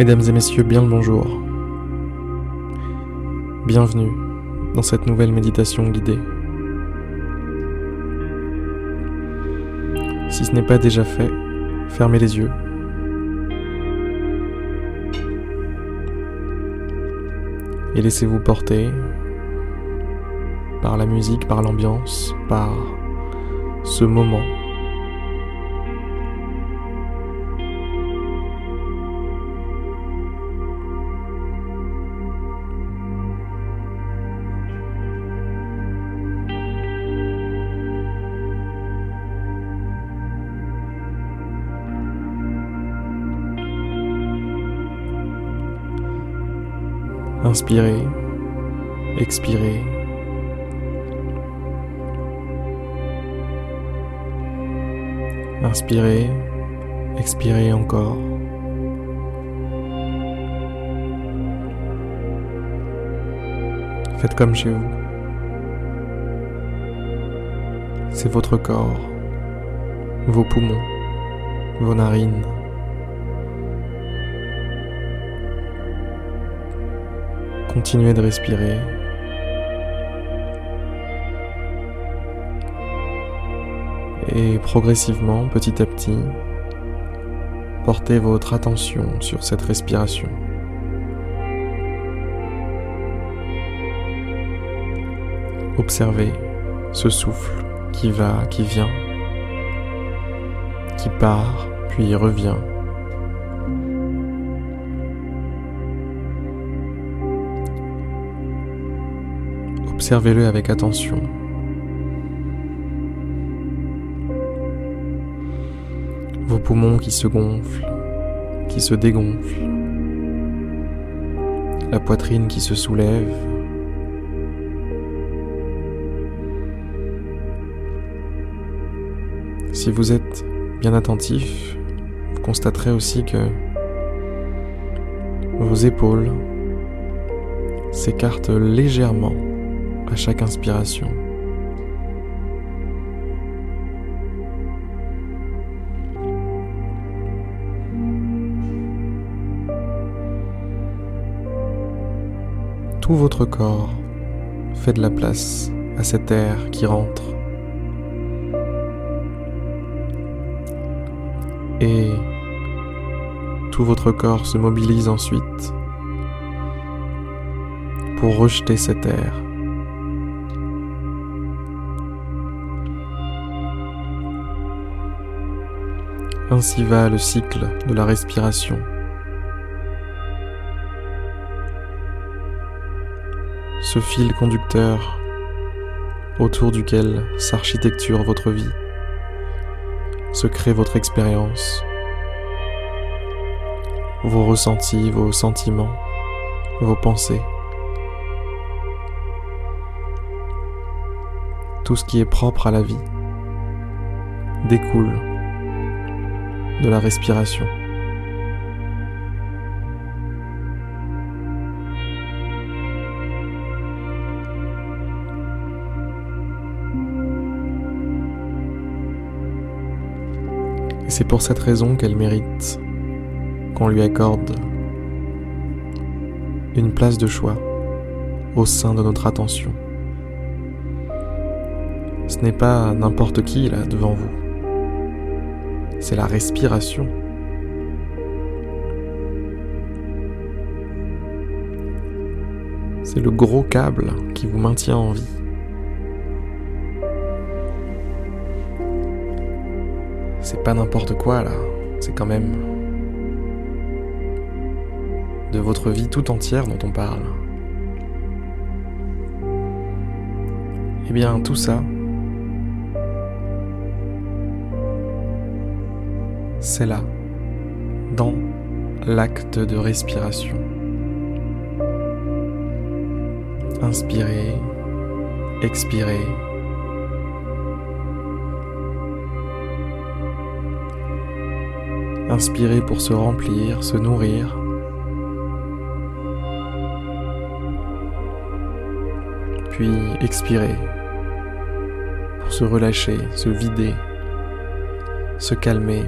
Mesdames et messieurs, bien le bonjour. Bienvenue dans cette nouvelle méditation guidée. Si ce n'est pas déjà fait, fermez les yeux. Et laissez-vous porter par la musique, par l'ambiance, par ce moment Inspirez, expirez. Inspirez, expirez encore. Faites comme chez vous. C'est votre corps, vos poumons, vos narines. Continuez de respirer. Et progressivement, petit à petit, portez votre attention sur cette respiration. Observez ce souffle qui va, qui vient, qui part, puis revient. Observez-le avec attention. Vos poumons qui se gonflent, qui se dégonflent, la poitrine qui se soulève. Si vous êtes bien attentif, vous constaterez aussi que vos épaules s'écartent légèrement à chaque inspiration. Tout votre corps fait de la place à cet air qui rentre. Et tout votre corps se mobilise ensuite pour rejeter cet air. Ainsi va le cycle de la respiration. Ce fil conducteur autour duquel s'architecture votre vie, se crée votre expérience, vos ressentis, vos sentiments, vos pensées. Tout ce qui est propre à la vie découle de la respiration. Et c'est pour cette raison qu'elle mérite qu'on lui accorde une place de choix au sein de notre attention. Ce n'est pas n'importe qui là devant vous c'est la respiration. C'est le gros câble qui vous maintient en vie. C'est pas n'importe quoi là, c'est quand même de votre vie tout entière dont on parle. Eh bien, tout ça, c'est là, dans l'acte de respiration. Inspirez, expirez. Inspirez pour se remplir, se nourrir. Puis expirez pour se relâcher, se vider, se calmer,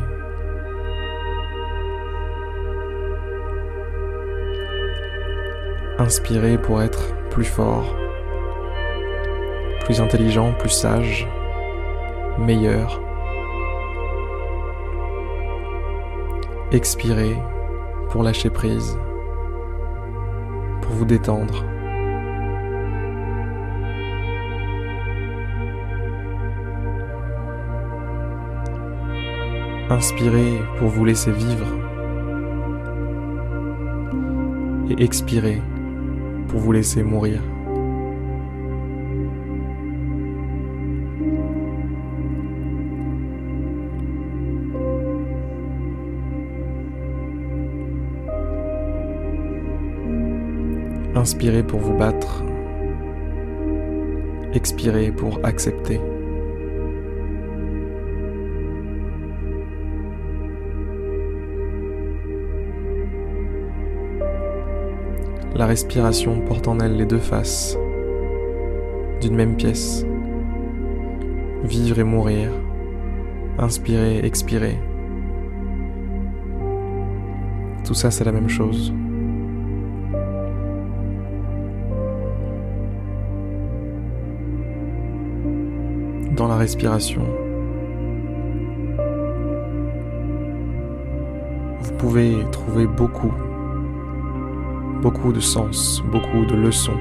Inspirez pour être plus fort, plus intelligent, plus sage, meilleur. Expirez pour lâcher prise, pour vous détendre. Inspirez pour vous laisser vivre et expirez pour vous laisser mourir. Inspirez pour vous battre. Expirez pour accepter. La respiration porte en elle les deux faces d'une même pièce. Vivre et mourir. Inspirer, expirer. Tout ça, c'est la même chose. Dans la respiration, vous pouvez trouver beaucoup beaucoup de sens, beaucoup de leçons,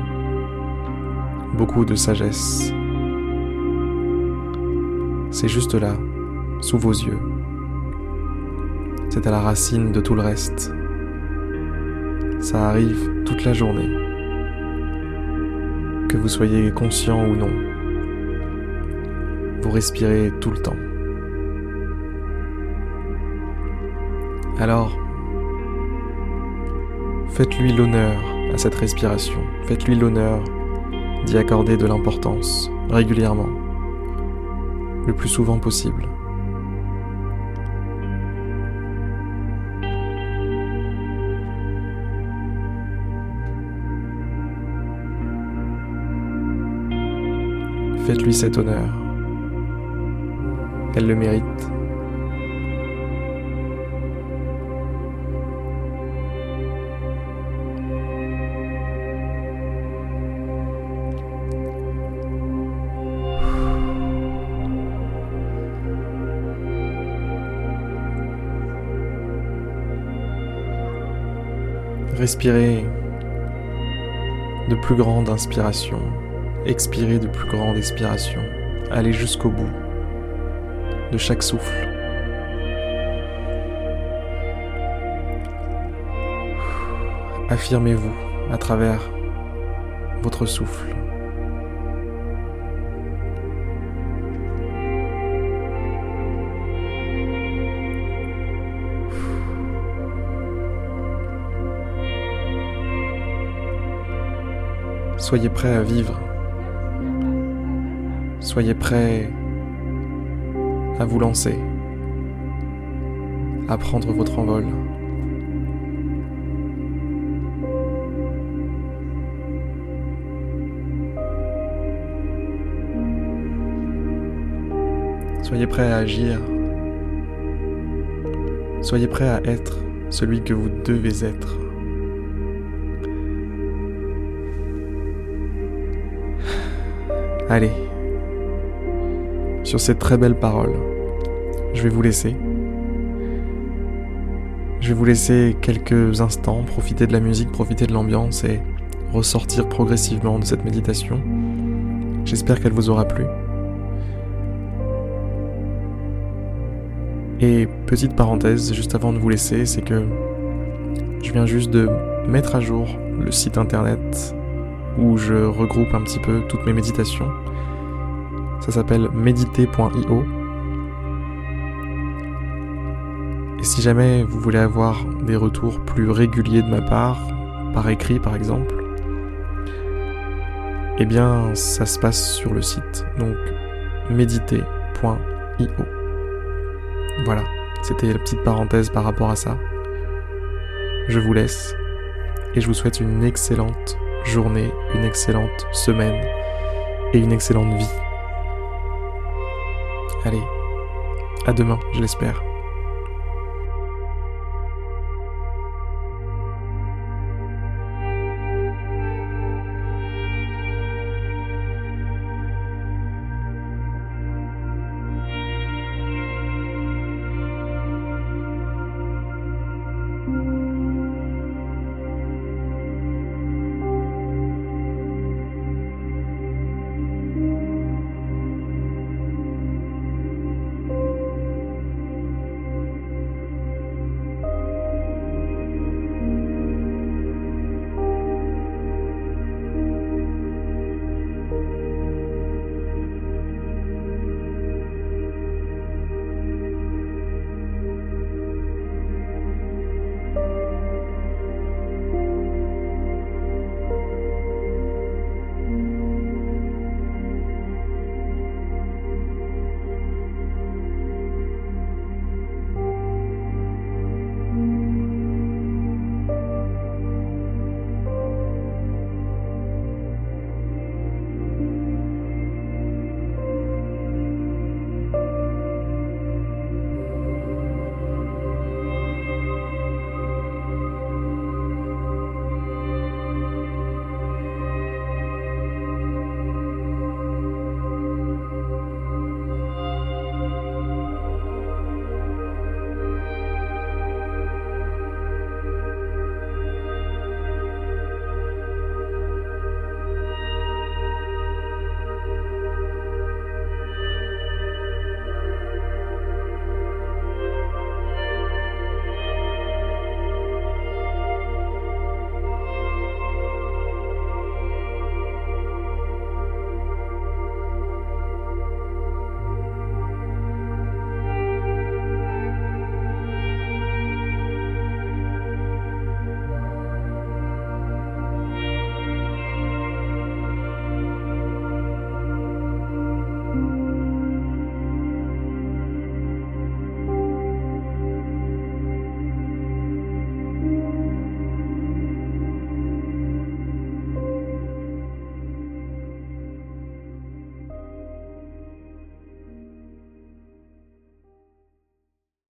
beaucoup de sagesse. C'est juste là, sous vos yeux. C'est à la racine de tout le reste. Ça arrive toute la journée. Que vous soyez conscient ou non. Vous respirez tout le temps. Alors, Faites-lui l'honneur à cette respiration, faites-lui l'honneur d'y accorder de l'importance régulièrement, le plus souvent possible. Faites-lui cet honneur. Elle le mérite. Respirez de plus grande inspiration, expirez de plus grande expiration, allez jusqu'au bout de chaque souffle. Affirmez-vous à travers votre souffle. Soyez prêt à vivre. Soyez prêt à vous lancer, à prendre votre envol. Soyez prêt à agir. Soyez prêt à être celui que vous devez être. Allez, sur cette très belle parole, je vais vous laisser. Je vais vous laisser quelques instants, profiter de la musique, profiter de l'ambiance et ressortir progressivement de cette méditation. J'espère qu'elle vous aura plu. Et petite parenthèse, juste avant de vous laisser, c'est que je viens juste de mettre à jour le site internet où je regroupe un petit peu toutes mes méditations. Ça s'appelle méditer.io. Et si jamais vous voulez avoir des retours plus réguliers de ma part, par écrit par exemple, eh bien ça se passe sur le site. Donc méditer.io. Voilà, c'était la petite parenthèse par rapport à ça. Je vous laisse et je vous souhaite une excellente journée, une excellente semaine et une excellente vie. Allez, à demain, je l'espère.